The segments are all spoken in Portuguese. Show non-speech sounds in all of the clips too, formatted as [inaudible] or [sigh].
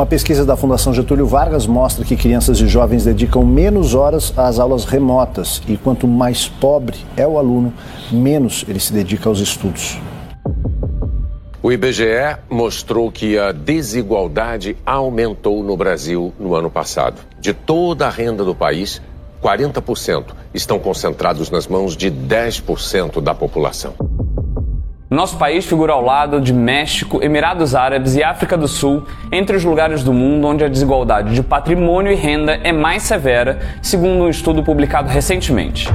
Uma pesquisa da Fundação Getúlio Vargas mostra que crianças e jovens dedicam menos horas às aulas remotas e quanto mais pobre é o aluno, menos ele se dedica aos estudos. O IBGE mostrou que a desigualdade aumentou no Brasil no ano passado. De toda a renda do país, 40% estão concentrados nas mãos de 10% da população. Nosso país figura ao lado de México, Emirados Árabes e África do Sul, entre os lugares do mundo onde a desigualdade de patrimônio e renda é mais severa, segundo um estudo publicado recentemente.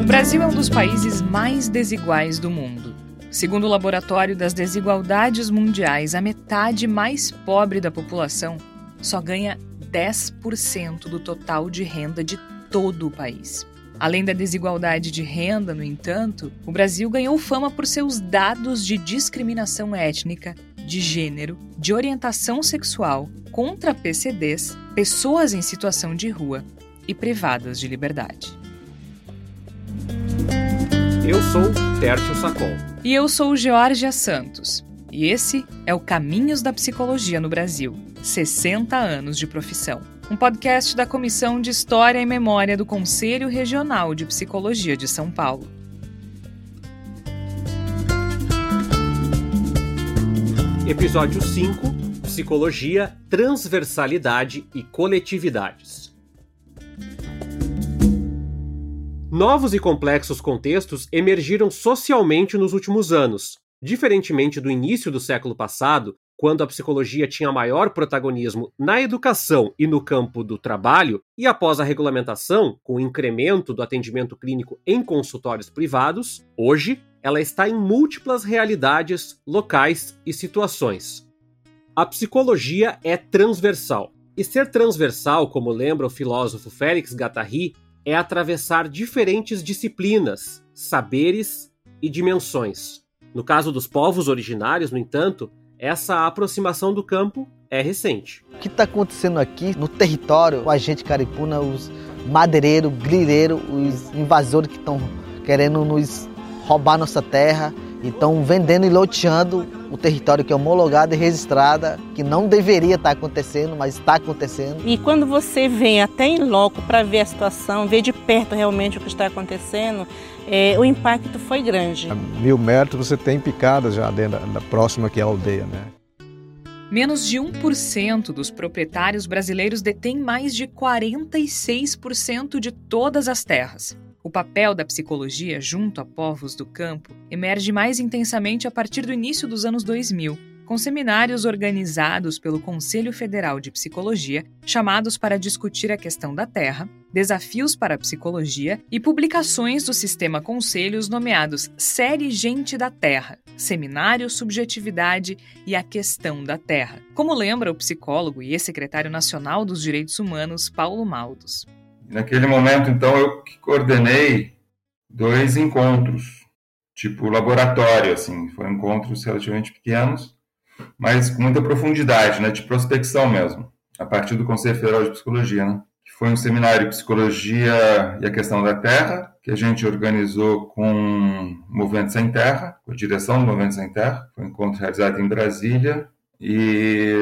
O Brasil é um dos países mais desiguais do mundo. Segundo o Laboratório das Desigualdades Mundiais, a metade mais pobre da população só ganha 10% do total de renda de todo o país. Além da desigualdade de renda, no entanto, o Brasil ganhou fama por seus dados de discriminação étnica, de gênero, de orientação sexual, contra PCDs, pessoas em situação de rua e privadas de liberdade. Eu sou Tércio Sacol. E eu sou Georgia Santos. E esse é o Caminhos da Psicologia no Brasil 60 anos de profissão um podcast da Comissão de História e Memória do Conselho Regional de Psicologia de São Paulo. Episódio 5 Psicologia, Transversalidade e Coletividades. Novos e complexos contextos emergiram socialmente nos últimos anos. Diferentemente do início do século passado, quando a psicologia tinha maior protagonismo na educação e no campo do trabalho, e após a regulamentação, com o incremento do atendimento clínico em consultórios privados, hoje ela está em múltiplas realidades, locais e situações. A psicologia é transversal. E ser transversal, como lembra o filósofo Félix Guattari, é atravessar diferentes disciplinas, saberes e dimensões. No caso dos povos originários, no entanto, essa aproximação do campo é recente. O que está acontecendo aqui no território, com a gente caripuna, os madeireiros, grileiros, os invasores que estão querendo nos roubar nossa terra e estão vendendo e loteando o território que é homologado e registrado, que não deveria estar tá acontecendo, mas está acontecendo. E quando você vem até em loco para ver a situação, ver de perto realmente o que está acontecendo, é, o impacto foi grande. A mil metros você tem picadas já dentro da, da próxima que é a aldeia, né? Menos de 1% dos proprietários brasileiros detêm mais de 46% de todas as terras. O papel da psicologia junto a povos do campo emerge mais intensamente a partir do início dos anos 2000, com seminários organizados pelo Conselho Federal de Psicologia, chamados para discutir a questão da terra, desafios para a psicologia e publicações do sistema Conselhos nomeados Série Gente da Terra, Seminário Subjetividade e a Questão da Terra, como lembra o psicólogo e ex-secretário nacional dos Direitos Humanos, Paulo Maldos. Naquele momento, então, eu coordenei dois encontros, tipo laboratório, assim, foram encontros relativamente pequenos, mas com muita profundidade, né, de prospecção mesmo, a partir do Conselho Federal de Psicologia, né, que foi um seminário de Psicologia e a Questão da Terra, que a gente organizou com o Movimento Sem Terra, com a direção do Movimento Sem Terra, foi um encontro realizado em Brasília, e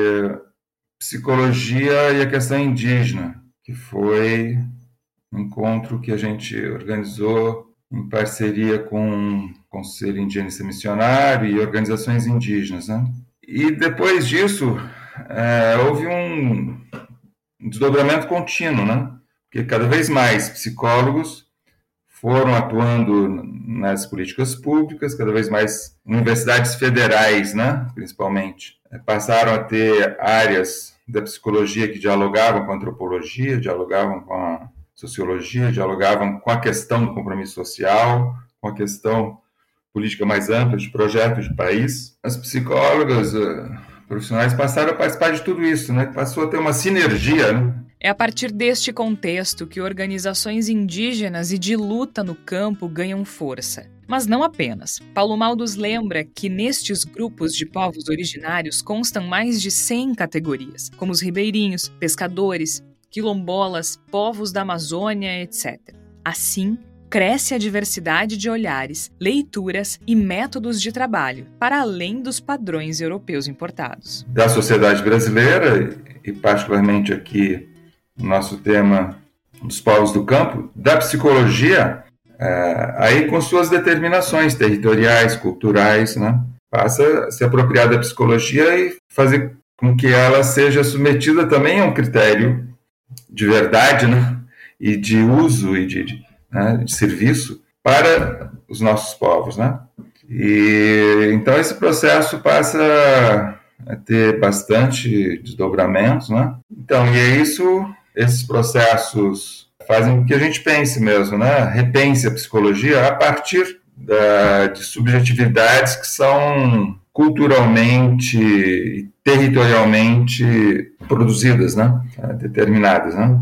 Psicologia e a Questão Indígena, que foi um encontro que a gente organizou em parceria com o Conselho Indigenista Missionário e organizações indígenas. Né? E depois disso, é, houve um desdobramento contínuo, né? porque cada vez mais psicólogos foram atuando nas políticas públicas, cada vez mais universidades federais, né, principalmente, é, passaram a ter áreas da psicologia que dialogavam com a antropologia, dialogavam com a sociologia, dialogavam com a questão do compromisso social, com a questão política mais ampla de projeto de país. As psicólogas uh, profissionais passaram a participar de tudo isso, né? Passou a ter uma sinergia, né? É a partir deste contexto que organizações indígenas e de luta no campo ganham força. Mas não apenas. Paulo Maldos lembra que nestes grupos de povos originários constam mais de 100 categorias, como os ribeirinhos, pescadores, quilombolas, povos da Amazônia, etc. Assim, cresce a diversidade de olhares, leituras e métodos de trabalho, para além dos padrões europeus importados. Da sociedade brasileira, e particularmente aqui no nosso tema dos povos do campo, da psicologia, é, aí com suas determinações territoriais, culturais, né? passa a se apropriar da psicologia e fazer com que ela seja submetida também a um critério de verdade né? e de uso e de, de, né? de serviço para os nossos povos. Né? E, então esse processo passa a ter bastante desdobramentos. Né? Então, e é isso, esses processos fazem com que a gente pense mesmo, né? repense a psicologia a partir da, de subjetividades que são culturalmente e territorialmente produzidas, né? Determinadas. Né?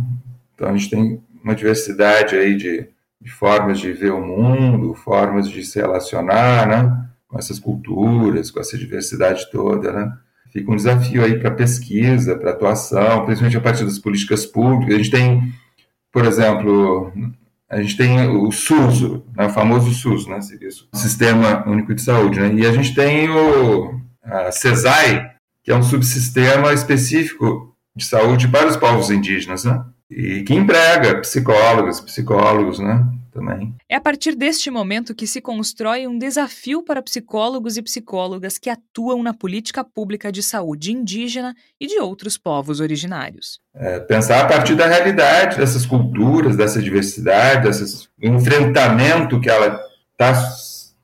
Então a gente tem uma diversidade aí de, de, formas de ver o mundo, formas de se relacionar né? com essas culturas, com essa diversidade toda. Né? Fica um desafio aí para pesquisa, para atuação, principalmente a partir das políticas públicas. A gente tem, por exemplo, a gente tem o SUS, né, o famoso SUS, né, o Sistema Único de Saúde, né, e a gente tem o a CESAI, que é um subsistema específico de saúde para os povos indígenas, né, e que emprega psicólogos, psicólogos, né, também. É a partir deste momento que se constrói um desafio para psicólogos e psicólogas que atuam na política pública de saúde indígena e de outros povos originários. É, pensar a partir da realidade dessas culturas, dessa diversidade, desse enfrentamento que ela está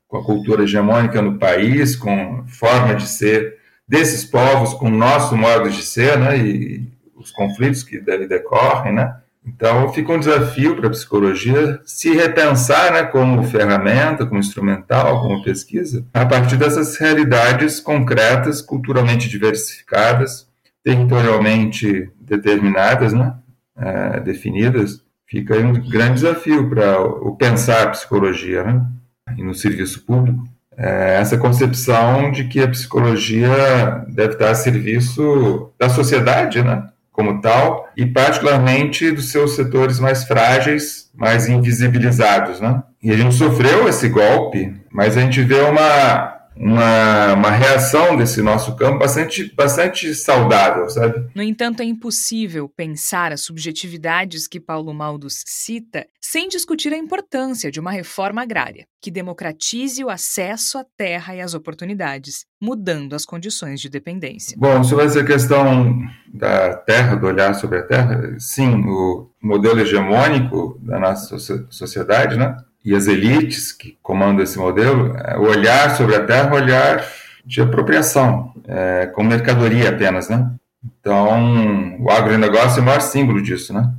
com a cultura hegemônica no país, com forma de ser desses povos, com o nosso modo de ser, né, e os conflitos que dele decorrem, né, então, fica um desafio para a psicologia se repensar né, como ferramenta, como instrumental, como pesquisa, a partir dessas realidades concretas, culturalmente diversificadas, territorialmente determinadas, né, é, definidas. Fica um grande desafio para o pensar a psicologia né, e no serviço público. É essa concepção de que a psicologia deve estar a serviço da sociedade, né? Como tal, e particularmente dos seus setores mais frágeis, mais invisibilizados. Né? E a gente sofreu esse golpe, mas a gente vê uma, uma, uma reação desse nosso campo bastante, bastante saudável, sabe? No entanto, é impossível pensar as subjetividades que Paulo Maldos cita sem discutir a importância de uma reforma agrária que democratize o acesso à terra e às oportunidades, mudando as condições de dependência. Bom, sobre essa questão da terra, do olhar sobre a terra, sim, o modelo hegemônico da nossa sociedade, né? E as elites que comandam esse modelo, é, o olhar sobre a terra um olhar de apropriação, é, com mercadoria apenas, né? Então, o agronegócio é o maior símbolo disso, né?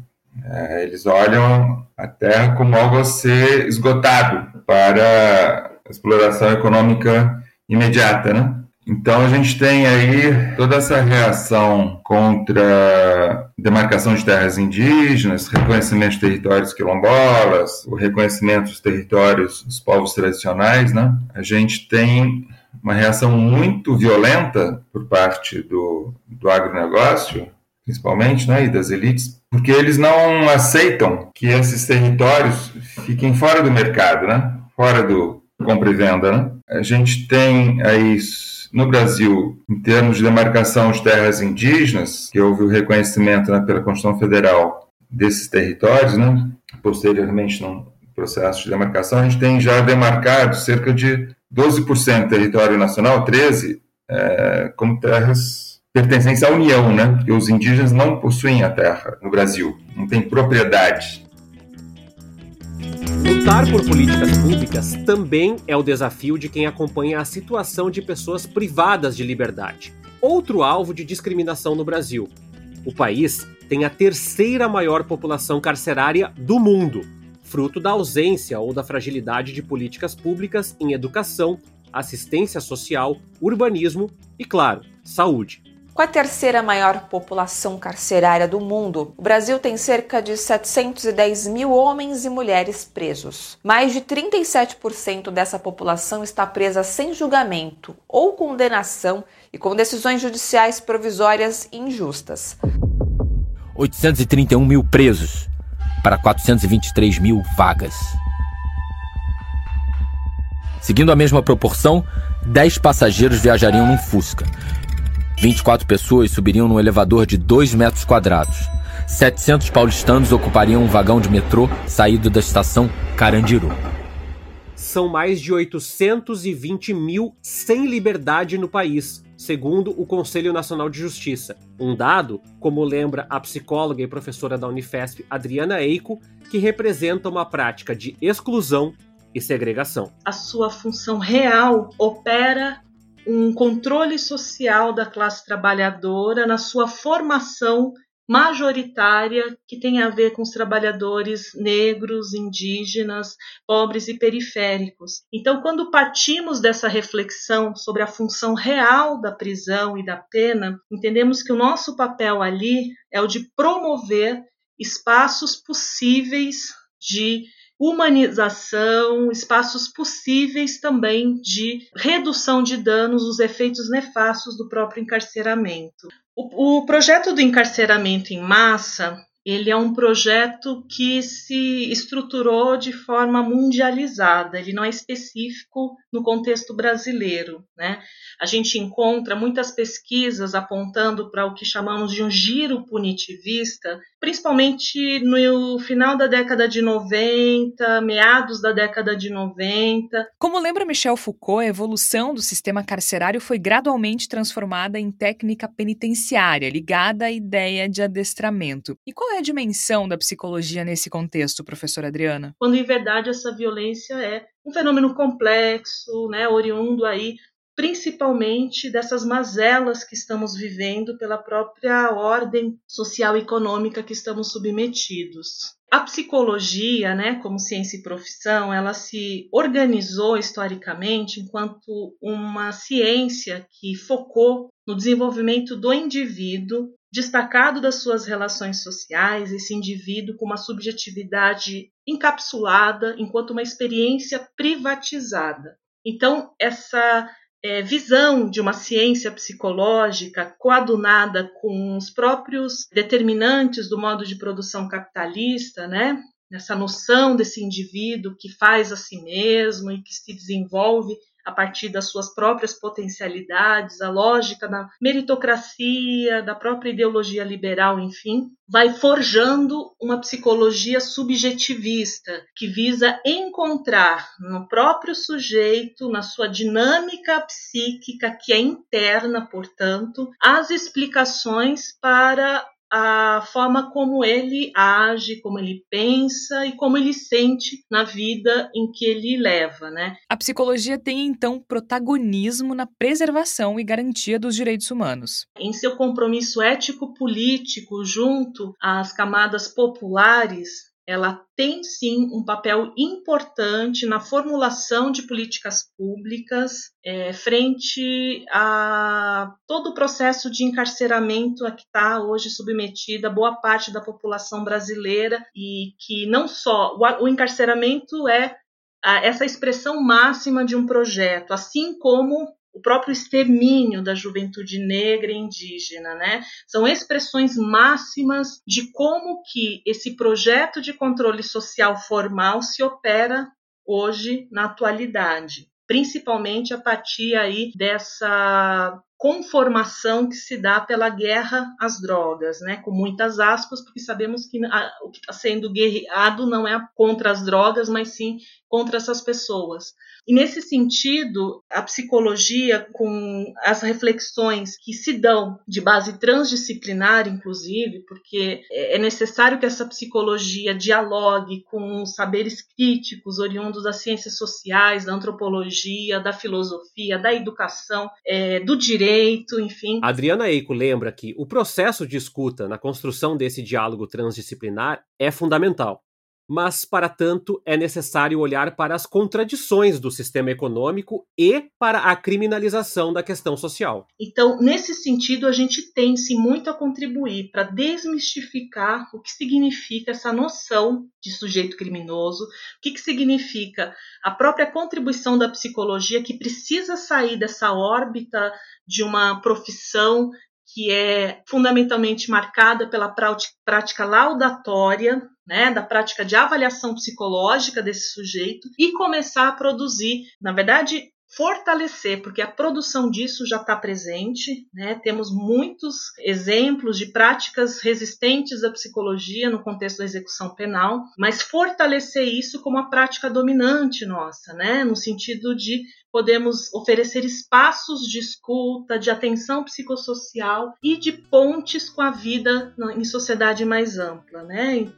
É, eles olham a terra como algo a ser esgotado para exploração econômica imediata, né? Então a gente tem aí toda essa reação contra demarcação de terras indígenas, reconhecimento de territórios quilombolas, o reconhecimento dos territórios dos povos tradicionais, né? A gente tem uma reação muito violenta por parte do, do agronegócio, principalmente, né, e das elites, porque eles não aceitam que esses territórios fiquem fora do mercado, né? Fora do compra e venda, né? A gente tem aí no Brasil, em termos de demarcação de terras indígenas, que houve o reconhecimento né, pela Constituição Federal desses territórios, né, posteriormente no processo de demarcação, a gente tem já demarcado cerca de 12% do território nacional, 13% é, como terras pertencentes à União, né? Porque os indígenas não possuem a terra no Brasil, não têm propriedade Lutar por políticas públicas também é o desafio de quem acompanha a situação de pessoas privadas de liberdade, outro alvo de discriminação no Brasil. O país tem a terceira maior população carcerária do mundo, fruto da ausência ou da fragilidade de políticas públicas em educação, assistência social, urbanismo e, claro, saúde. Com a terceira maior população carcerária do mundo, o Brasil tem cerca de 710 mil homens e mulheres presos. Mais de 37% dessa população está presa sem julgamento ou condenação e com decisões judiciais provisórias injustas. 831 mil presos para 423 mil vagas. Seguindo a mesma proporção, 10 passageiros viajariam num Fusca. 24 pessoas subiriam num elevador de 2 metros quadrados. 700 paulistanos ocupariam um vagão de metrô saído da estação Carandiru. São mais de 820 mil sem liberdade no país, segundo o Conselho Nacional de Justiça. Um dado, como lembra a psicóloga e professora da Unifesp Adriana Eico, que representa uma prática de exclusão e segregação. A sua função real opera um controle social da classe trabalhadora na sua formação majoritária que tem a ver com os trabalhadores negros, indígenas, pobres e periféricos. Então, quando partimos dessa reflexão sobre a função real da prisão e da pena, entendemos que o nosso papel ali é o de promover espaços possíveis de humanização, espaços possíveis também de redução de danos, os efeitos nefastos do próprio encarceramento. O, o projeto do encarceramento em massa ele é um projeto que se estruturou de forma mundializada, ele não é específico no contexto brasileiro. Né? A gente encontra muitas pesquisas apontando para o que chamamos de um giro punitivista, principalmente no final da década de 90, meados da década de 90. Como lembra Michel Foucault, a evolução do sistema carcerário foi gradualmente transformada em técnica penitenciária, ligada à ideia de adestramento. E qual é a dimensão da psicologia nesse contexto, professora Adriana? Quando em verdade essa violência é um fenômeno complexo, né, oriundo aí principalmente dessas mazelas que estamos vivendo pela própria ordem social e econômica que estamos submetidos. A psicologia, né, como ciência e profissão, ela se organizou historicamente enquanto uma ciência que focou no desenvolvimento do indivíduo, destacado das suas relações sociais, esse indivíduo com uma subjetividade encapsulada enquanto uma experiência privatizada. Então, essa é, visão de uma ciência psicológica coadunada com os próprios determinantes do modo de produção capitalista, né? Essa noção desse indivíduo que faz a si mesmo e que se desenvolve a partir das suas próprias potencialidades, a lógica da meritocracia, da própria ideologia liberal, enfim, vai forjando uma psicologia subjetivista que visa encontrar no próprio sujeito, na sua dinâmica psíquica que é interna, portanto, as explicações para a forma como ele age, como ele pensa e como ele sente na vida em que ele leva, né? A psicologia tem então protagonismo na preservação e garantia dos direitos humanos. Em seu compromisso ético-político junto às camadas populares, ela tem sim um papel importante na formulação de políticas públicas é, frente a todo o processo de encarceramento a que está hoje submetida boa parte da população brasileira e que não só o, o encarceramento é essa expressão máxima de um projeto, assim como o próprio extermínio da juventude negra e indígena, né? São expressões máximas de como que esse projeto de controle social formal se opera hoje na atualidade, principalmente a partir aí dessa conformação que se dá pela guerra às drogas, né? Com muitas aspas, porque sabemos que o que está sendo guerreado não é contra as drogas, mas sim contra essas pessoas. E nesse sentido, a psicologia, com as reflexões que se dão de base transdisciplinar, inclusive, porque é necessário que essa psicologia dialogue com os saberes críticos oriundos das ciências sociais, da antropologia, da filosofia, da educação, é, do direito, enfim. Adriana Eico lembra que o processo de escuta na construção desse diálogo transdisciplinar é fundamental mas para tanto é necessário olhar para as contradições do sistema econômico e para a criminalização da questão social. Então, nesse sentido, a gente tem sim muito a contribuir para desmistificar o que significa essa noção de sujeito criminoso, o que, que significa a própria contribuição da psicologia que precisa sair dessa órbita de uma profissão que é fundamentalmente marcada pela prática laudatória, né, da prática de avaliação psicológica desse sujeito e começar a produzir, na verdade, fortalecer, porque a produção disso já está presente, né? Temos muitos exemplos de práticas resistentes à psicologia no contexto da execução penal, mas fortalecer isso como a prática dominante nossa, né? No sentido de podemos oferecer espaços de escuta, de atenção psicossocial e de pontes com a vida em sociedade mais ampla, né?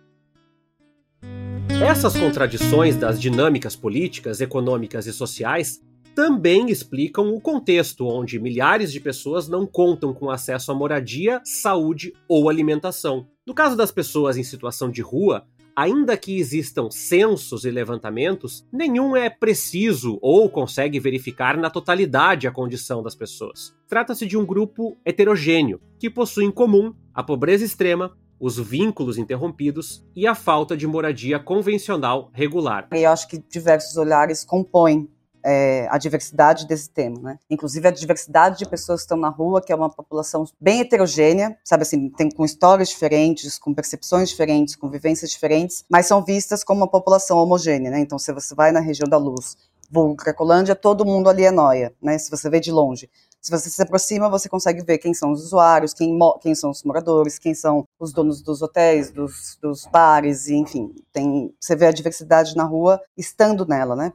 Essas contradições das dinâmicas políticas, econômicas e sociais também explicam o contexto onde milhares de pessoas não contam com acesso à moradia, saúde ou alimentação. No caso das pessoas em situação de rua, ainda que existam censos e levantamentos, nenhum é preciso ou consegue verificar na totalidade a condição das pessoas. Trata-se de um grupo heterogêneo, que possui em comum a pobreza extrema, os vínculos interrompidos e a falta de moradia convencional regular. Eu acho que diversos olhares compõem é, a diversidade desse tema, né? Inclusive a diversidade de pessoas que estão na rua, que é uma população bem heterogênea, sabe assim, tem com histórias diferentes, com percepções diferentes, com vivências diferentes, mas são vistas como uma população homogênea, né? Então, se você vai na região da Luz, vulgo Cracolândia, todo mundo ali é noia, né? Se você vê de longe. Se você se aproxima, você consegue ver quem são os usuários, quem, quem são os moradores, quem são os donos dos hotéis, dos, dos bares, e, enfim, tem, você vê a diversidade na rua estando nela, né,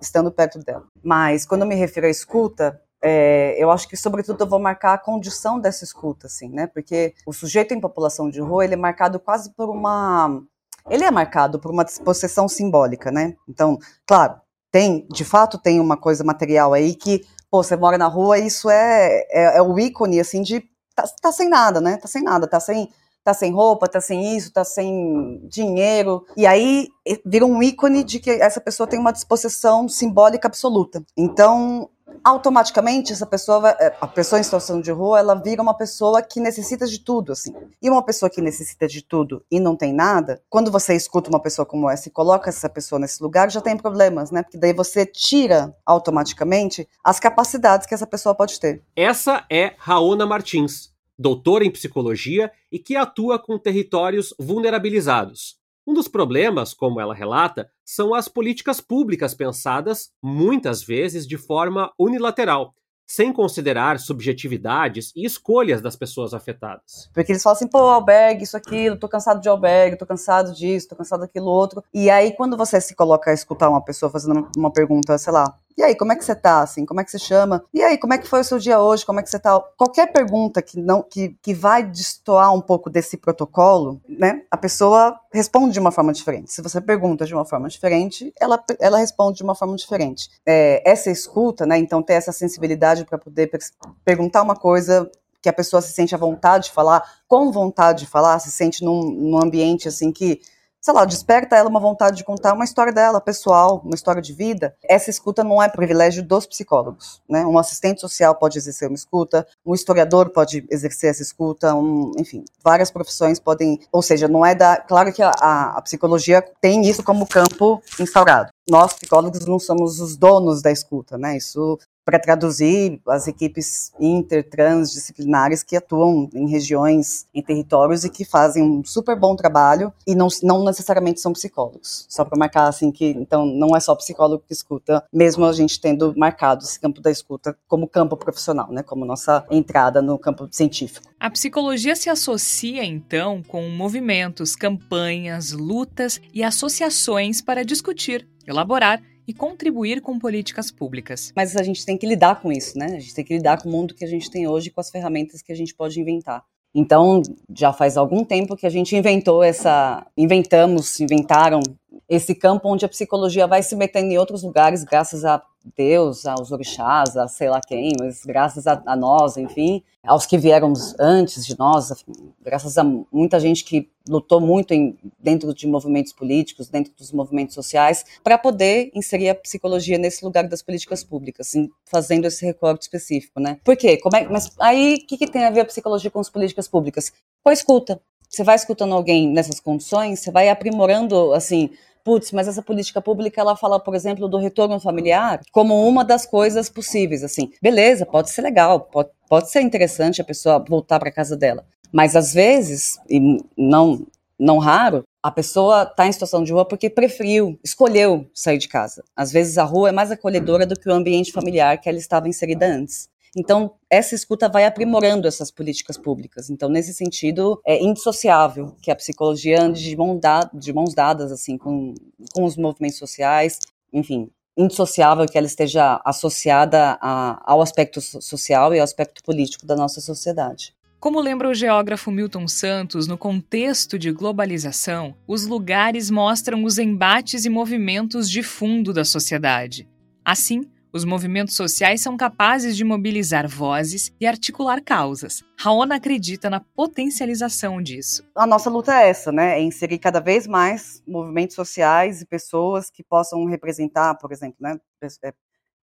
estando perto dela. Mas quando eu me refiro à escuta, é, eu acho que, sobretudo, eu vou marcar a condição dessa escuta, assim, né? Porque o sujeito em população de rua, ele é marcado quase por uma... Ele é marcado por uma disposição simbólica, né? Então, claro, tem, de fato, tem uma coisa material aí que pô, você mora na rua, isso é, é, é o ícone, assim, de tá, tá, sem nada, né? Tá sem nada, tá sem, tá sem roupa, tá sem isso, tá sem dinheiro. E aí vira um ícone de que essa pessoa tem uma disposição simbólica absoluta. Então, automaticamente essa pessoa vai, é, a pessoa em situação de rua ela vira uma pessoa que necessita de tudo assim e uma pessoa que necessita de tudo e não tem nada quando você escuta uma pessoa como essa e coloca essa pessoa nesse lugar já tem problemas né porque daí você tira automaticamente as capacidades que essa pessoa pode ter essa é Raona Martins doutora em psicologia e que atua com territórios vulnerabilizados um dos problemas, como ela relata, são as políticas públicas pensadas, muitas vezes, de forma unilateral, sem considerar subjetividades e escolhas das pessoas afetadas. Porque eles falam assim, pô, albergue, isso, aquilo, tô cansado de albergue, tô cansado disso, tô cansado daquilo outro. E aí, quando você se coloca a escutar uma pessoa fazendo uma pergunta, sei lá, e aí, como é que você tá, assim? Como é que você chama? E aí, como é que foi o seu dia hoje? Como é que você tá? Qualquer pergunta que não que, que vai destoar um pouco desse protocolo, né? A pessoa responde de uma forma diferente. Se você pergunta de uma forma diferente, ela, ela responde de uma forma diferente. É, essa escuta, né? Então, ter essa sensibilidade para poder per perguntar uma coisa que a pessoa se sente à vontade de falar, com vontade de falar, se sente num, num ambiente assim que sei lá, desperta ela uma vontade de contar uma história dela, pessoal, uma história de vida, essa escuta não é privilégio dos psicólogos, né? Um assistente social pode exercer uma escuta, um historiador pode exercer essa escuta, um, enfim, várias profissões podem, ou seja, não é da, claro que a, a, a psicologia tem isso como campo instaurado. Nós, psicólogos, não somos os donos da escuta, né? Isso para traduzir as equipes intertransdisciplinares que atuam em regiões, em territórios e que fazem um super bom trabalho e não, não necessariamente são psicólogos. Só para marcar assim que então não é só psicólogo que escuta, mesmo a gente tendo marcado esse campo da escuta como campo profissional, né, como nossa entrada no campo científico. A psicologia se associa então com movimentos, campanhas, lutas e associações para discutir, elaborar e contribuir com políticas públicas. Mas a gente tem que lidar com isso, né? A gente tem que lidar com o mundo que a gente tem hoje, com as ferramentas que a gente pode inventar. Então, já faz algum tempo que a gente inventou essa, inventamos, inventaram esse campo onde a psicologia vai se metendo em outros lugares, graças a Deus, aos orixás, a sei lá quem, mas graças a, a nós, enfim, aos que vieram antes de nós, graças a muita gente que lutou muito em, dentro de movimentos políticos, dentro dos movimentos sociais, para poder inserir a psicologia nesse lugar das políticas públicas, assim, fazendo esse recorte específico, né? Por quê? Como é, mas aí, o que, que tem a ver a psicologia com as políticas públicas? Com a escuta. Você vai escutando alguém nessas condições, você vai aprimorando, assim, putz, mas essa política pública ela fala, por exemplo, do retorno familiar como uma das coisas possíveis, assim. Beleza, pode ser legal, pode, Pode ser interessante a pessoa voltar para casa dela, mas às vezes, e não não raro, a pessoa está em situação de rua porque preferiu, escolheu sair de casa. Às vezes a rua é mais acolhedora do que o ambiente familiar que ela estava inserida antes. Então, essa escuta vai aprimorando essas políticas públicas. Então, nesse sentido, é indissociável que a psicologia ande de, mão da, de mãos dadas assim com, com os movimentos sociais, enfim, indissociável que ela esteja associada a, ao aspecto social e ao aspecto político da nossa sociedade. Como lembra o geógrafo Milton Santos, no contexto de globalização, os lugares mostram os embates e movimentos de fundo da sociedade. Assim, os movimentos sociais são capazes de mobilizar vozes e articular causas. Raona acredita na potencialização disso. A nossa luta é essa, né? É inserir cada vez mais movimentos sociais e pessoas que possam representar, por exemplo, né? É,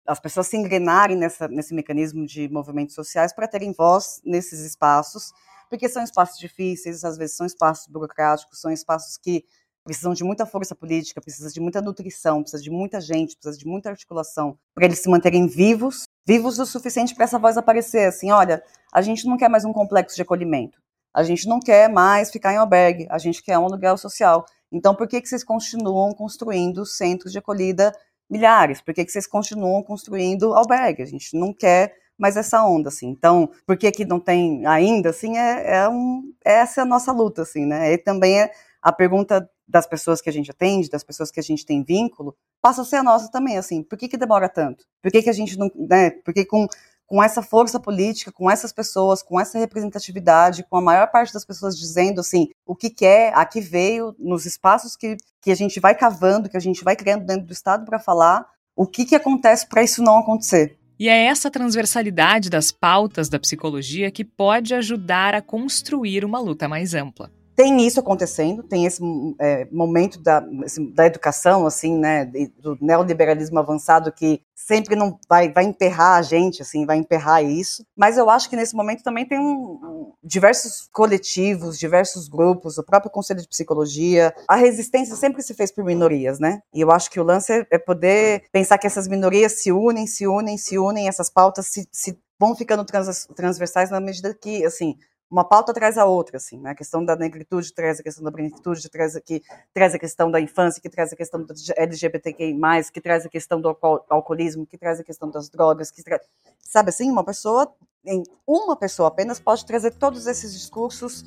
as pessoas se engrenarem nessa, nesse mecanismo de movimentos sociais para terem voz nesses espaços, porque são espaços difíceis, às vezes são espaços burocráticos, são espaços que precisam de muita força política, precisam de muita nutrição, precisa de muita gente, precisa de muita articulação para eles se manterem vivos, vivos o suficiente para essa voz aparecer. Assim, olha, a gente não quer mais um complexo de acolhimento, a gente não quer mais ficar em albergue, a gente quer um lugar social. Então, por que que vocês continuam construindo centros de acolhida milhares? Por que que vocês continuam construindo albergue? A gente não quer mais essa onda, assim. Então, por que que não tem ainda, assim, é, é um, essa é a nossa luta, assim, né? E também é a pergunta das pessoas que a gente atende, das pessoas que a gente tem vínculo, passa a ser a nossa também, assim, por que que demora tanto? Por que que a gente não, né, porque com, com essa força política, com essas pessoas, com essa representatividade, com a maior parte das pessoas dizendo, assim, o que quer, a que veio, nos espaços que, que a gente vai cavando, que a gente vai criando dentro do Estado para falar, o que que acontece para isso não acontecer? E é essa transversalidade das pautas da psicologia que pode ajudar a construir uma luta mais ampla tem isso acontecendo, tem esse é, momento da, da educação, assim, né, do neoliberalismo avançado que sempre não vai, vai emperrar a gente, assim, vai emperrar isso. Mas eu acho que nesse momento também tem um, diversos coletivos, diversos grupos, o próprio Conselho de Psicologia. A resistência sempre se fez por minorias, né? E eu acho que o lance é, é poder pensar que essas minorias se unem, se unem, se unem, essas pautas se, se vão ficando trans, transversais na medida que, assim, uma pauta traz a outra, assim, né? A questão da negritude traz a questão da branquitude, traz aqui, traz a questão da infância, que traz a questão do LGBTQI+, que traz a questão do alcoolismo, que traz a questão das drogas, que traz... sabe assim, uma pessoa, em uma pessoa apenas pode trazer todos esses discursos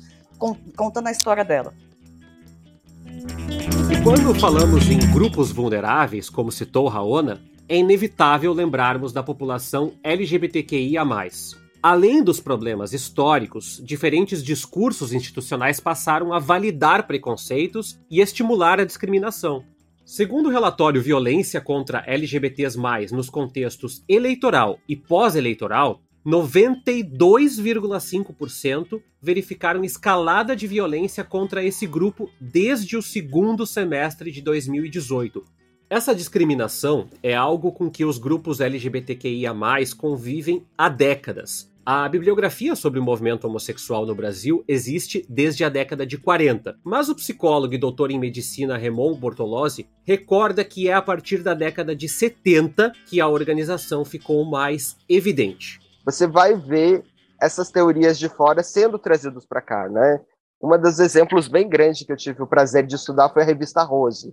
contando a história dela. E quando falamos em grupos vulneráveis, como citou Raona, é inevitável lembrarmos da população LGBTQIA+, Além dos problemas históricos, diferentes discursos institucionais passaram a validar preconceitos e estimular a discriminação. Segundo o relatório Violência contra LGBTs, nos contextos eleitoral e pós-eleitoral, 92,5% verificaram escalada de violência contra esse grupo desde o segundo semestre de 2018. Essa discriminação é algo com que os grupos LGBTQIA convivem há décadas, a bibliografia sobre o movimento homossexual no Brasil existe desde a década de 40, mas o psicólogo e doutor em medicina Raymond Bortolozzi recorda que é a partir da década de 70 que a organização ficou mais evidente. Você vai ver essas teorias de fora sendo trazidas para cá, né? Um dos exemplos bem grandes que eu tive o prazer de estudar foi a revista Rose.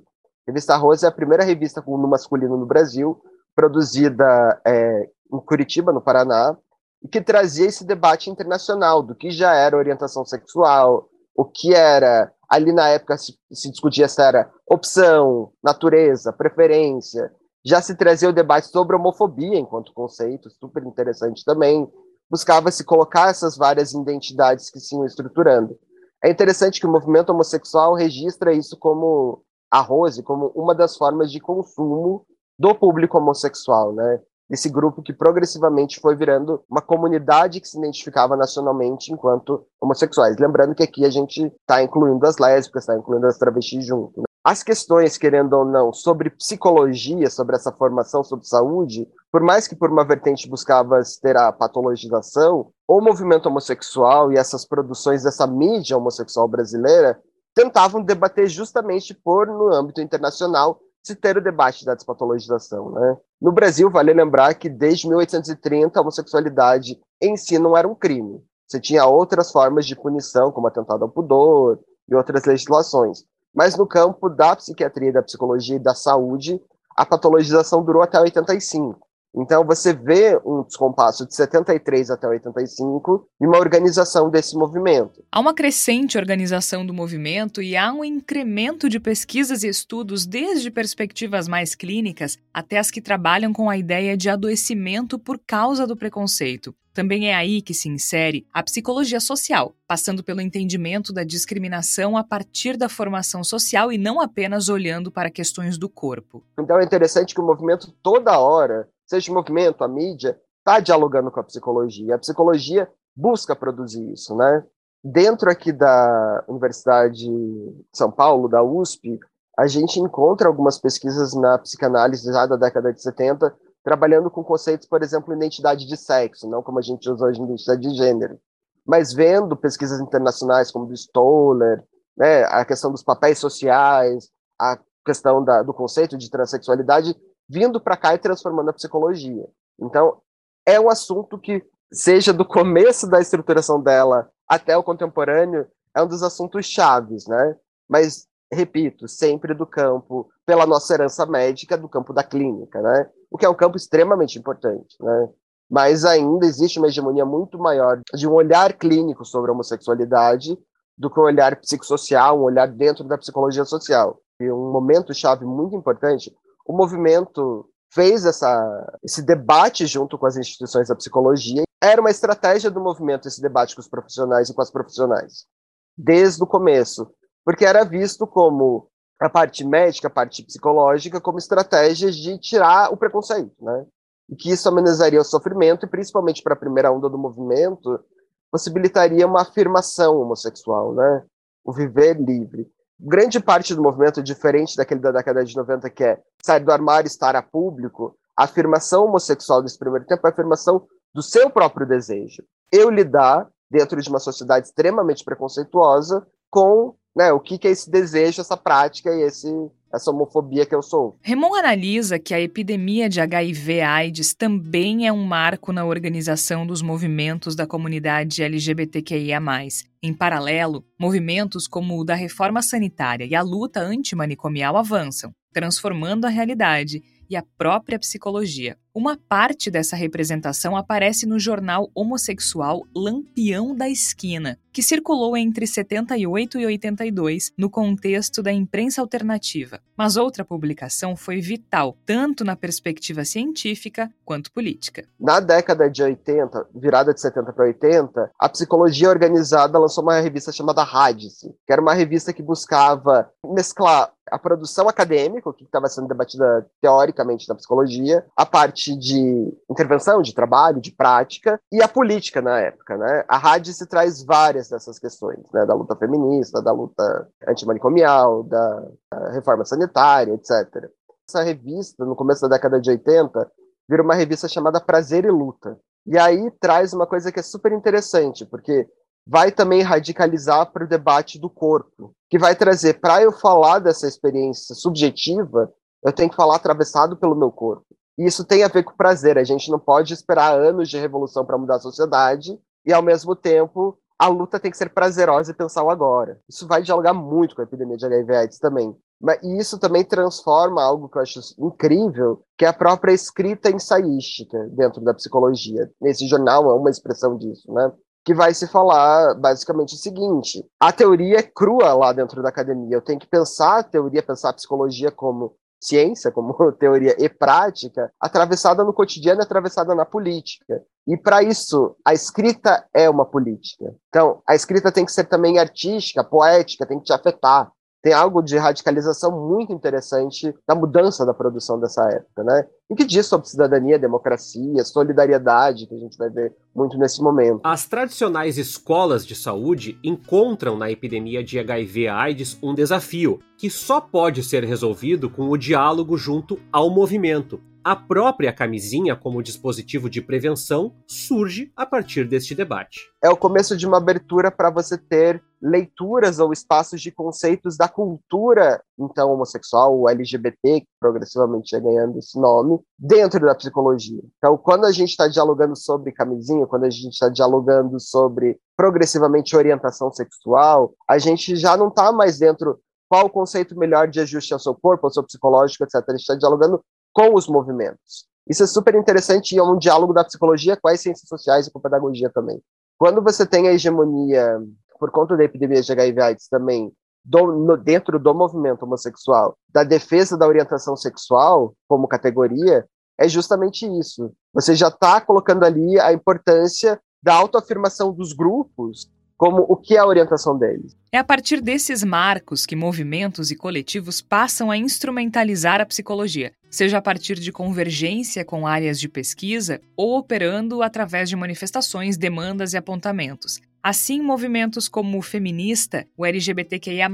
A revista Rose é a primeira revista com no masculino no Brasil, produzida é, em Curitiba, no Paraná, e que trazia esse debate internacional do que já era orientação sexual, o que era. Ali na época se, se discutia se era opção, natureza, preferência. Já se trazia o debate sobre homofobia enquanto conceito, super interessante também. Buscava-se colocar essas várias identidades que se iam estruturando. É interessante que o movimento homossexual registra isso como a Rose, como uma das formas de consumo do público homossexual, né? Desse grupo que progressivamente foi virando uma comunidade que se identificava nacionalmente enquanto homossexuais. Lembrando que aqui a gente está incluindo as lésbicas, está incluindo as travestis junto. Né? As questões, querendo ou não, sobre psicologia, sobre essa formação sobre saúde, por mais que por uma vertente buscava ter a patologização, o movimento homossexual e essas produções dessa mídia homossexual brasileira tentavam debater justamente por, no âmbito internacional, se ter o debate da despatologização. Né? No Brasil, vale lembrar que desde 1830 a homossexualidade em si não era um crime. Você tinha outras formas de punição, como atentado ao pudor e outras legislações. Mas no campo da psiquiatria, da psicologia e da saúde, a patologização durou até 85. Então você vê um descompasso de 73 até 85 e uma organização desse movimento. Há uma crescente organização do movimento e há um incremento de pesquisas e estudos desde perspectivas mais clínicas até as que trabalham com a ideia de adoecimento por causa do preconceito. Também é aí que se insere a psicologia social, passando pelo entendimento da discriminação a partir da formação social e não apenas olhando para questões do corpo. Então é interessante que o movimento toda hora seja o movimento, a mídia, está dialogando com a psicologia. A psicologia busca produzir isso, né? Dentro aqui da Universidade de São Paulo, da USP, a gente encontra algumas pesquisas na psicanálise já da década de 70, trabalhando com conceitos, por exemplo, identidade de sexo, não como a gente usa hoje identidade de gênero, mas vendo pesquisas internacionais como do Stoller, né, a questão dos papéis sociais, a questão da, do conceito de transexualidade, vindo para cá e transformando a psicologia. Então, é um assunto que, seja do começo da estruturação dela até o contemporâneo, é um dos assuntos chaves, né? Mas, repito, sempre do campo, pela nossa herança médica, do campo da clínica, né? O que é um campo extremamente importante, né? Mas ainda existe uma hegemonia muito maior de um olhar clínico sobre a homossexualidade do que um olhar psicossocial, um olhar dentro da psicologia social. E um momento chave muito importante o movimento fez essa, esse debate junto com as instituições da psicologia. Era uma estratégia do movimento esse debate com os profissionais e com as profissionais, desde o começo, porque era visto como a parte médica, a parte psicológica, como estratégias de tirar o preconceito, né? E que isso amenizaria o sofrimento e, principalmente para a primeira onda do movimento, possibilitaria uma afirmação homossexual, né? O viver livre grande parte do movimento, diferente daquele da década de 90, que é sair do armário e estar a público, a afirmação homossexual desse primeiro tempo é a afirmação do seu próprio desejo. Eu lidar, dentro de uma sociedade extremamente preconceituosa, com né, o que, que é esse desejo, essa prática e esse, essa homofobia que eu sou. Remon analisa que a epidemia de HIV/AIDS também é um marco na organização dos movimentos da comunidade LGBTQIA+. Em paralelo, movimentos como o da reforma sanitária e a luta antimanicomial avançam, transformando a realidade e a própria psicologia. Uma parte dessa representação aparece no jornal homossexual Lampião da Esquina, que circulou entre 78 e 82 no contexto da imprensa alternativa. Mas outra publicação foi vital, tanto na perspectiva científica quanto política. Na década de 80, virada de 70 para 80, a psicologia organizada lançou uma revista chamada Radice, que era uma revista que buscava mesclar a produção acadêmica, o que estava sendo debatida teoricamente na psicologia, a parte de intervenção, de trabalho, de prática, e a política na época. Né? A rádio se traz várias dessas questões, né? da luta feminista, da luta antimanicomial, da reforma sanitária, etc. Essa revista, no começo da década de 80, vira uma revista chamada Prazer e Luta. E aí traz uma coisa que é super interessante, porque vai também radicalizar para o debate do corpo, que vai trazer, para eu falar dessa experiência subjetiva, eu tenho que falar atravessado pelo meu corpo. E isso tem a ver com prazer. A gente não pode esperar anos de revolução para mudar a sociedade e, ao mesmo tempo, a luta tem que ser prazerosa e pensar o agora. Isso vai dialogar muito com a epidemia de HIV/AIDS também. E isso também transforma algo que eu acho incrível, que é a própria escrita ensaística dentro da psicologia. Nesse jornal é uma expressão disso, né? que vai se falar basicamente o seguinte: a teoria é crua lá dentro da academia. Eu tenho que pensar a teoria, pensar a psicologia como ciência, como [laughs] teoria e prática, atravessada no cotidiano, atravessada na política. E para isso, a escrita é uma política. Então, a escrita tem que ser também artística, poética, tem que te afetar tem algo de radicalização muito interessante na mudança da produção dessa época, né? E que diz sobre cidadania, democracia, solidariedade, que a gente vai ver muito nesse momento. As tradicionais escolas de saúde encontram na epidemia de HIV/AIDS um desafio que só pode ser resolvido com o diálogo junto ao movimento, a própria camisinha como dispositivo de prevenção surge a partir deste debate. É o começo de uma abertura para você ter leituras ou espaços de conceitos da cultura, então, homossexual, ou LGBT, que progressivamente é ganhando esse nome, dentro da psicologia. Então, quando a gente está dialogando sobre camisinha, quando a gente está dialogando sobre progressivamente orientação sexual, a gente já não está mais dentro qual o conceito melhor de ajuste ao seu corpo, ao seu psicológico, etc. A gente está dialogando com os movimentos. Isso é super interessante e é um diálogo da psicologia com as ciências sociais e com a pedagogia também. Quando você tem a hegemonia, por conta da epidemia de HIV/AIDS também, do, no, dentro do movimento homossexual, da defesa da orientação sexual como categoria, é justamente isso. Você já está colocando ali a importância da autoafirmação dos grupos como o que é a orientação deles. É a partir desses marcos que movimentos e coletivos passam a instrumentalizar a psicologia, seja a partir de convergência com áreas de pesquisa ou operando através de manifestações, demandas e apontamentos. Assim, movimentos como o feminista, o LGBTQIA,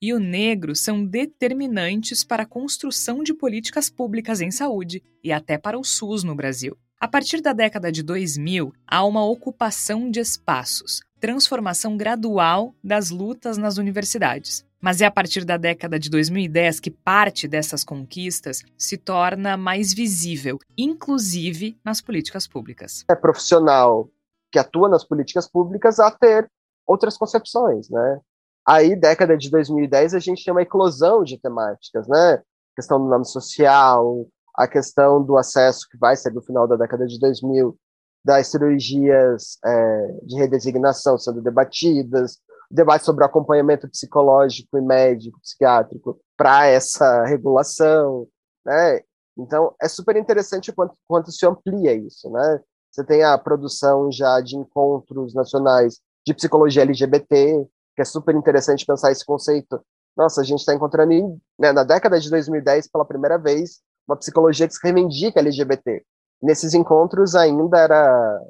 e o negro são determinantes para a construção de políticas públicas em saúde e até para o SUS no Brasil. A partir da década de 2000, há uma ocupação de espaços, transformação gradual das lutas nas universidades. Mas é a partir da década de 2010 que parte dessas conquistas se torna mais visível, inclusive nas políticas públicas. É profissional que atua nas políticas públicas a ter outras concepções, né? Aí, década de 2010, a gente tem uma eclosão de temáticas, né? questão do nome social, a questão do acesso, que vai ser no final da década de 2000, das cirurgias é, de redesignação sendo debatidas, debate sobre o acompanhamento psicológico e médico, psiquiátrico para essa regulação, né? Então, é super interessante quanto, quanto se amplia isso, né? Você tem a produção já de encontros nacionais de psicologia LGBT, que é super interessante pensar esse conceito. Nossa, a gente está encontrando né, na década de 2010, pela primeira vez, uma psicologia que se reivindica LGBT. Nesses encontros ainda era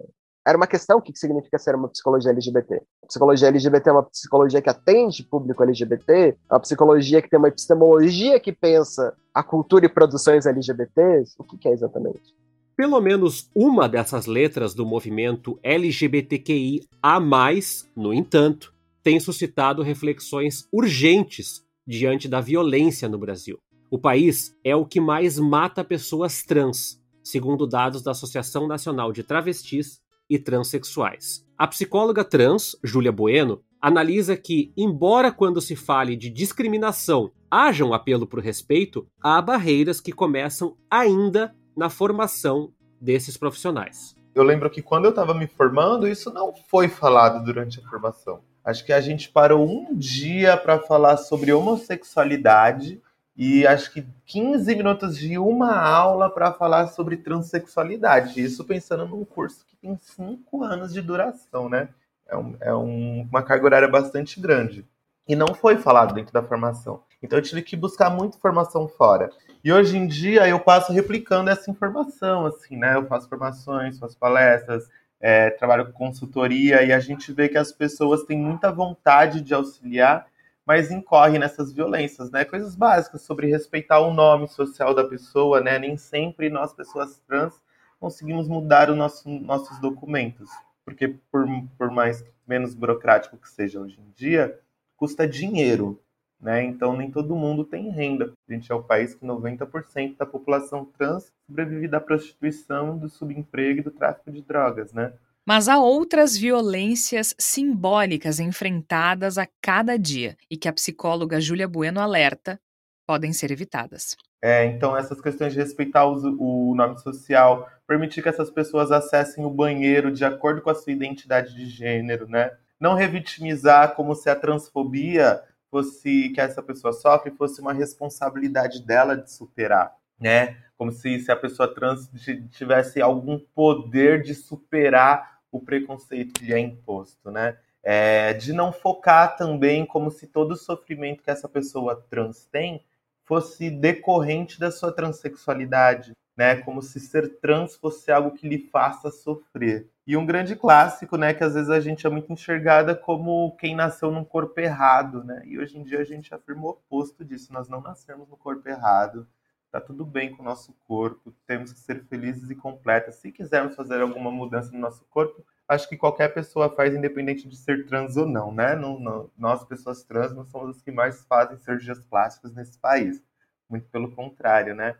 era uma questão o que significa ser uma psicologia LGBT. A psicologia LGBT é uma psicologia que atende público LGBT, é uma psicologia que tem uma epistemologia que pensa a cultura e produções LGBTs. O que é exatamente? Pelo menos uma dessas letras do movimento LGBTQI a mais, no entanto, tem suscitado reflexões urgentes diante da violência no Brasil. O país é o que mais mata pessoas trans, segundo dados da Associação Nacional de Travestis e Transsexuais. A psicóloga trans, Júlia Bueno, analisa que, embora quando se fale de discriminação haja um apelo por respeito, há barreiras que começam ainda na formação desses profissionais. Eu lembro que quando eu estava me formando, isso não foi falado durante a formação. Acho que a gente parou um dia para falar sobre homossexualidade e acho que 15 minutos de uma aula para falar sobre transexualidade. Isso pensando num curso que tem 5 anos de duração, né? É, um, é um, uma carga horária bastante grande. E não foi falado dentro da formação. Então eu tive que buscar muita informação fora. E hoje em dia eu passo replicando essa informação, assim, né? Eu faço formações, faço palestras, é, trabalho com consultoria e a gente vê que as pessoas têm muita vontade de auxiliar, mas incorre nessas violências, né? Coisas básicas sobre respeitar o nome social da pessoa, né? Nem sempre nós, pessoas trans, conseguimos mudar os nosso, nossos documentos, porque por, por mais menos burocrático que seja hoje em dia, custa dinheiro, né? Então nem todo mundo tem renda. A gente é o país que 90% da população trans sobrevive da prostituição, do subemprego e do tráfico de drogas, né? Mas há outras violências simbólicas enfrentadas a cada dia e que a psicóloga Júlia Bueno alerta podem ser evitadas. É, então, essas questões de respeitar o, nome social, permitir que essas pessoas acessem o banheiro de acordo com a sua identidade de gênero, né? Não revitimizar como se a transfobia fosse que essa pessoa sofre fosse uma responsabilidade dela de superar, né? Como se, se a pessoa trans tivesse algum poder de superar o preconceito que é imposto, né? É, de não focar também como se todo o sofrimento que essa pessoa trans tem fosse decorrente da sua transexualidade, né? Como se ser trans fosse algo que lhe faça sofrer. E um grande clássico, né, que às vezes a gente é muito enxergada como quem nasceu num corpo errado, né? E hoje em dia a gente afirma o oposto disso, nós não nascemos no corpo errado. Tá tudo bem com o nosso corpo, temos que ser felizes e completas. Se quisermos fazer alguma mudança no nosso corpo, acho que qualquer pessoa faz, independente de ser trans ou não, né? Não, não, nós, pessoas trans, não somos as que mais fazem cirurgias plásticas nesse país. Muito pelo contrário, né?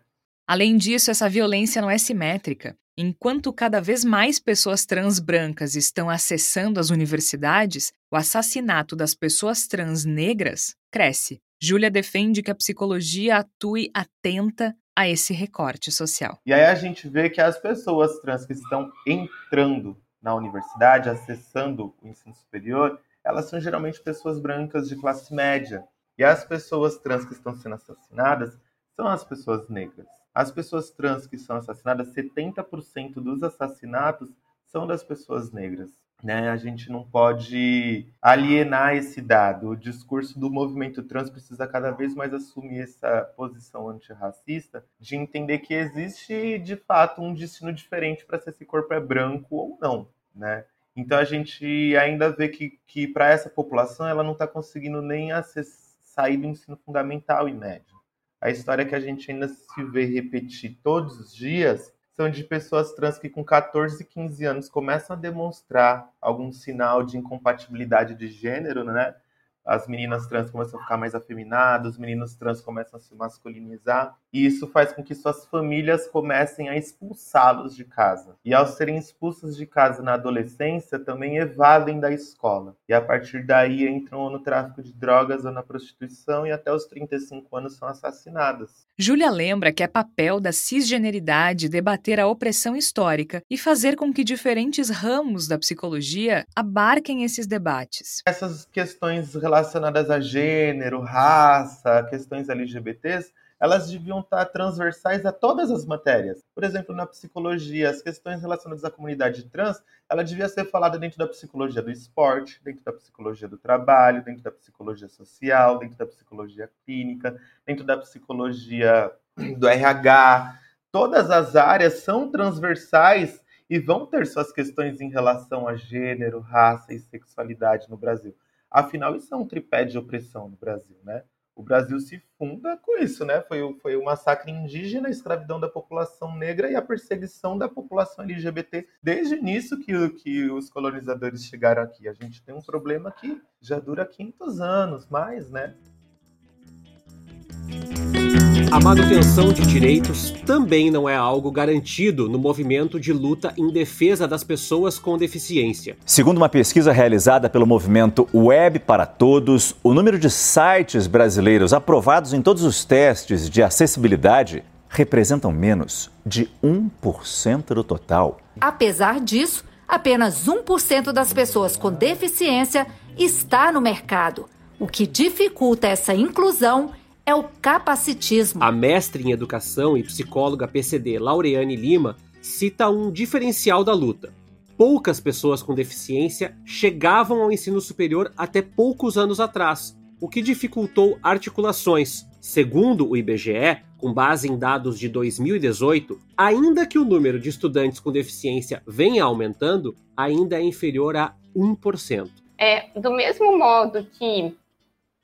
Além disso, essa violência não é simétrica. Enquanto cada vez mais pessoas trans brancas estão acessando as universidades, o assassinato das pessoas trans negras cresce. Júlia defende que a psicologia atue atenta a esse recorte social. E aí a gente vê que as pessoas trans que estão entrando na universidade, acessando o ensino superior, elas são geralmente pessoas brancas de classe média. E as pessoas trans que estão sendo assassinadas são as pessoas negras. As pessoas trans que são assassinadas, 70% dos assassinatos são das pessoas negras. Né? A gente não pode alienar esse dado. O discurso do movimento trans precisa cada vez mais assumir essa posição antirracista, de entender que existe de fato um destino diferente para se esse corpo é branco ou não. Né? Então a gente ainda vê que, que para essa população ela não está conseguindo nem sair do ensino fundamental e médio. A história que a gente ainda se vê repetir todos os dias são de pessoas trans que com 14, 15 anos começam a demonstrar algum sinal de incompatibilidade de gênero, né? As meninas trans começam a ficar mais afeminadas, os meninos trans começam a se masculinizar, e isso faz com que suas famílias comecem a expulsá-los de casa. E ao serem expulsos de casa na adolescência, também evadem da escola. E a partir daí entram no tráfico de drogas ou na prostituição e até os 35 anos são assassinadas. Júlia lembra que é papel da cisgeneridade debater a opressão histórica e fazer com que diferentes ramos da psicologia abarquem esses debates. Essas questões relacionadas a gênero, raça, questões LGBTs, elas deviam estar transversais a todas as matérias. Por exemplo, na psicologia, as questões relacionadas à comunidade trans, ela devia ser falada dentro da psicologia do esporte, dentro da psicologia do trabalho, dentro da psicologia social, dentro da psicologia clínica, dentro da psicologia do RH. Todas as áreas são transversais e vão ter suas questões em relação a gênero, raça e sexualidade no Brasil. Afinal, isso é um tripé de opressão no Brasil, né? O Brasil se funda com isso, né? Foi, o, foi o massacre indígena, a escravidão da população negra e a perseguição da população LGBT desde o início que, que os colonizadores chegaram aqui. A gente tem um problema que já dura 500 anos, mais, né? A manutenção de direitos também não é algo garantido no movimento de luta em defesa das pessoas com deficiência. Segundo uma pesquisa realizada pelo movimento Web para Todos, o número de sites brasileiros aprovados em todos os testes de acessibilidade representam menos de 1% do total. Apesar disso, apenas 1% das pessoas com deficiência está no mercado, o que dificulta essa inclusão é o capacitismo. A mestre em educação e psicóloga PCD Laureane Lima cita um diferencial da luta. Poucas pessoas com deficiência chegavam ao ensino superior até poucos anos atrás, o que dificultou articulações. Segundo o IBGE, com base em dados de 2018, ainda que o número de estudantes com deficiência venha aumentando, ainda é inferior a 1%. É, do mesmo modo que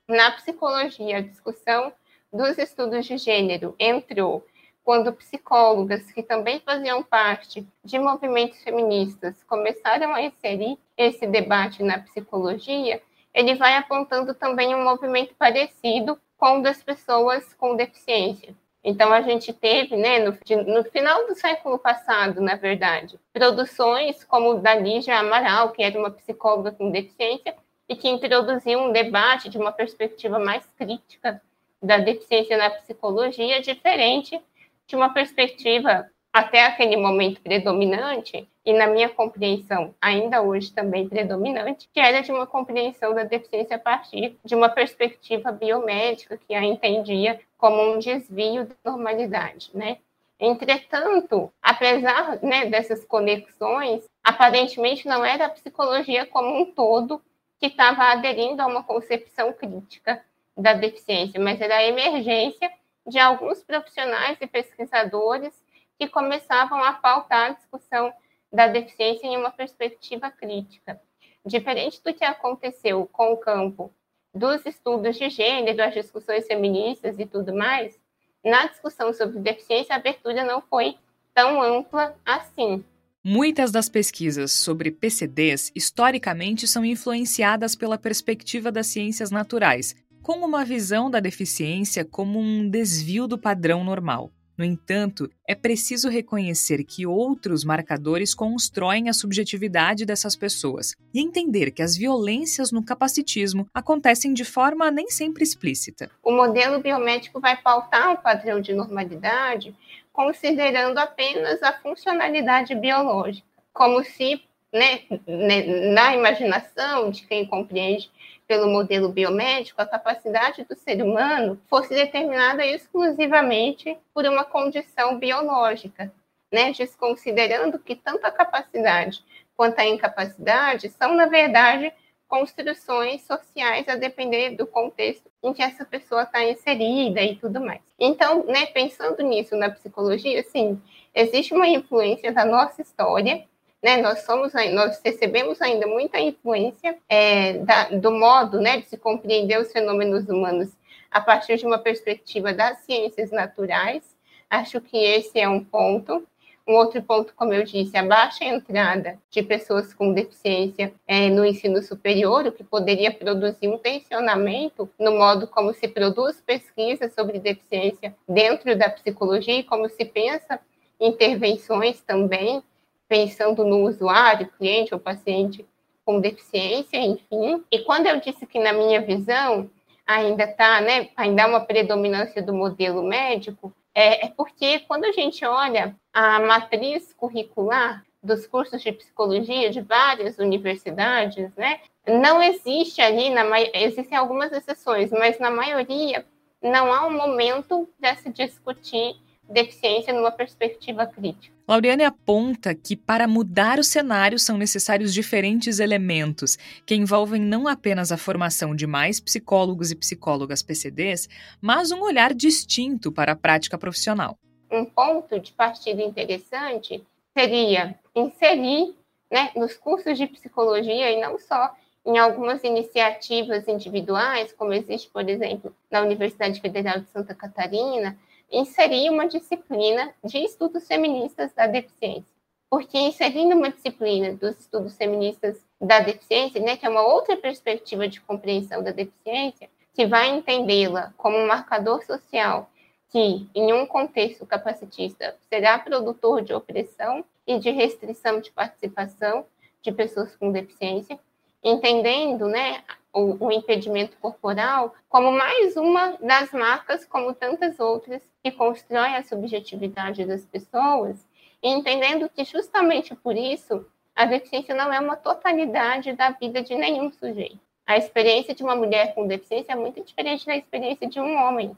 na psicologia, a discussão dos estudos de gênero entrou quando psicólogas que também faziam parte de movimentos feministas começaram a inserir esse debate na psicologia, ele vai apontando também um movimento parecido com o das pessoas com deficiência. Então, a gente teve, né, no, no, final do século passado, na verdade, produções como da Lígia Amaral, que era uma psicóloga com deficiência, e que introduziu um debate de uma perspectiva mais crítica da deficiência na psicologia, diferente de uma perspectiva até aquele momento predominante, e na minha compreensão ainda hoje também predominante, que era de uma compreensão da deficiência a partir de uma perspectiva biomédica que a entendia como um desvio da normalidade, né? Entretanto, apesar né, dessas conexões, aparentemente não era a psicologia como um todo que estava aderindo a uma concepção crítica da deficiência, mas era a emergência de alguns profissionais e pesquisadores que começavam a pautar a discussão da deficiência em uma perspectiva crítica. Diferente do que aconteceu com o campo dos estudos de gênero, as discussões feministas e tudo mais, na discussão sobre deficiência, a abertura não foi tão ampla assim. Muitas das pesquisas sobre PCDs historicamente são influenciadas pela perspectiva das ciências naturais, com uma visão da deficiência como um desvio do padrão normal. No entanto, é preciso reconhecer que outros marcadores constroem a subjetividade dessas pessoas e entender que as violências no capacitismo acontecem de forma nem sempre explícita. O modelo biomédico vai pautar um padrão de normalidade considerando apenas a funcionalidade biológica, como se né, né na imaginação de quem compreende pelo modelo biomédico, a capacidade do ser humano fosse determinada exclusivamente por uma condição biológica, né? desconsiderando que tanto a capacidade quanto a incapacidade são, na verdade, construções sociais a depender do contexto em que essa pessoa está inserida e tudo mais. Então, né, pensando nisso na psicologia, sim, existe uma influência da nossa história né, nós somos, nós recebemos ainda muita influência é, da, do modo, né, de se compreender os fenômenos humanos a partir de uma perspectiva das ciências naturais. Acho que esse é um ponto. Um outro ponto, como eu disse, a baixa entrada de pessoas com deficiência é, no ensino superior, o que poderia produzir um tensionamento no modo como se produz pesquisa sobre deficiência dentro da psicologia e como se pensa intervenções também pensando no usuário, cliente ou paciente com deficiência, enfim. E quando eu disse que na minha visão ainda está, né, ainda há uma predominância do modelo médico, é, é porque quando a gente olha a matriz curricular dos cursos de psicologia de várias universidades, né, não existe ali, na, existem algumas exceções, mas na maioria não há um momento para se discutir deficiência numa perspectiva crítica. Laureane aponta que para mudar o cenário são necessários diferentes elementos que envolvem não apenas a formação de mais psicólogos e psicólogas PCDs, mas um olhar distinto para a prática profissional. Um ponto de partida interessante seria inserir né, nos cursos de psicologia e não só em algumas iniciativas individuais, como existe, por exemplo, na Universidade Federal de Santa Catarina, inserir uma disciplina de estudos feministas da deficiência. Porque inserindo uma disciplina dos estudos feministas da deficiência, né, que é uma outra perspectiva de compreensão da deficiência, que vai entendê-la como um marcador social que, em um contexto capacitista, será produtor de opressão e de restrição de participação de pessoas com deficiência, entendendo né, o, o, impedimento corporal como mais uma das marcas, como tantas outras, que constroem a subjetividade das pessoas, e entendendo que justamente por isso a deficiência não é uma totalidade da vida de nenhum sujeito. A experiência de uma mulher com deficiência é muito diferente da experiência de um homem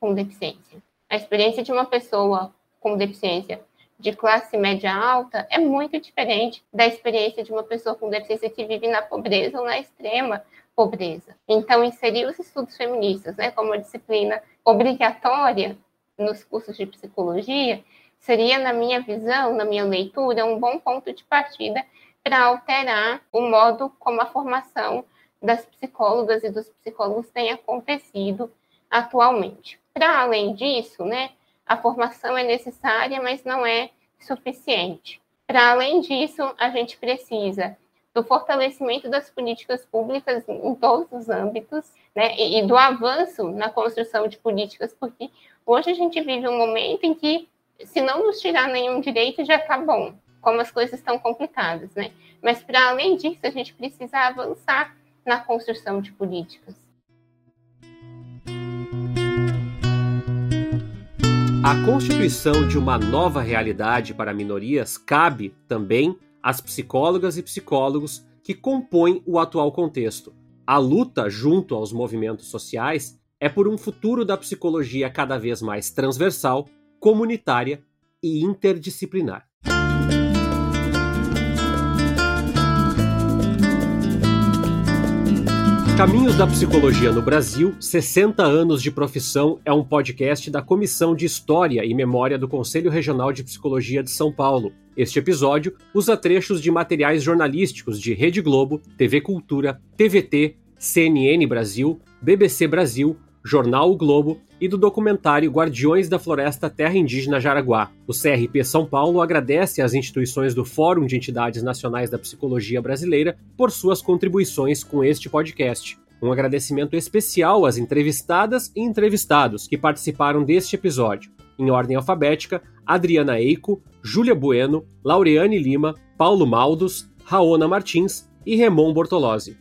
com deficiência. A experiência de uma pessoa com deficiência de classe média alta é muito diferente da experiência de uma pessoa com deficiência que vive na pobreza ou na extrema pobreza. Então, inserir os estudos feministas né, como uma disciplina obrigatória nos cursos de psicologia seria, na minha visão, na minha leitura, um bom ponto de partida para alterar o modo como a formação das psicólogas e dos psicólogos tem acontecido atualmente. Para além disso, né, a formação é necessária, mas não é suficiente. Para além disso, a gente precisa do fortalecimento das políticas públicas em todos os âmbitos, né, e, do avanço na construção de políticas, porque hoje a gente vive um momento em que, se não nos tirar nenhum direito, já está bom, como as coisas estão complicadas, né? Mas, para além disso, a gente precisa avançar na construção de políticas. A constituição de uma nova realidade para minorias cabe também às psicólogas e psicólogos que compõem o atual contexto. A luta junto aos movimentos sociais é por um futuro da psicologia cada vez mais transversal, comunitária e interdisciplinar. Caminhos da Psicologia no Brasil, 60 anos de profissão é um podcast da Comissão de História e Memória do Conselho Regional de Psicologia de São Paulo. Este episódio usa trechos de materiais jornalísticos de Rede Globo, TV Cultura, TVT, CNN Brasil, BBC Brasil, Jornal o Globo e do documentário Guardiões da Floresta Terra Indígena Jaraguá. O CRP São Paulo agradece às instituições do Fórum de Entidades Nacionais da Psicologia Brasileira por suas contribuições com este podcast. Um agradecimento especial às entrevistadas e entrevistados que participaram deste episódio. Em ordem alfabética, Adriana Eico, Júlia Bueno, Laureane Lima, Paulo Maldos, Raona Martins e Remon Bortolozzi.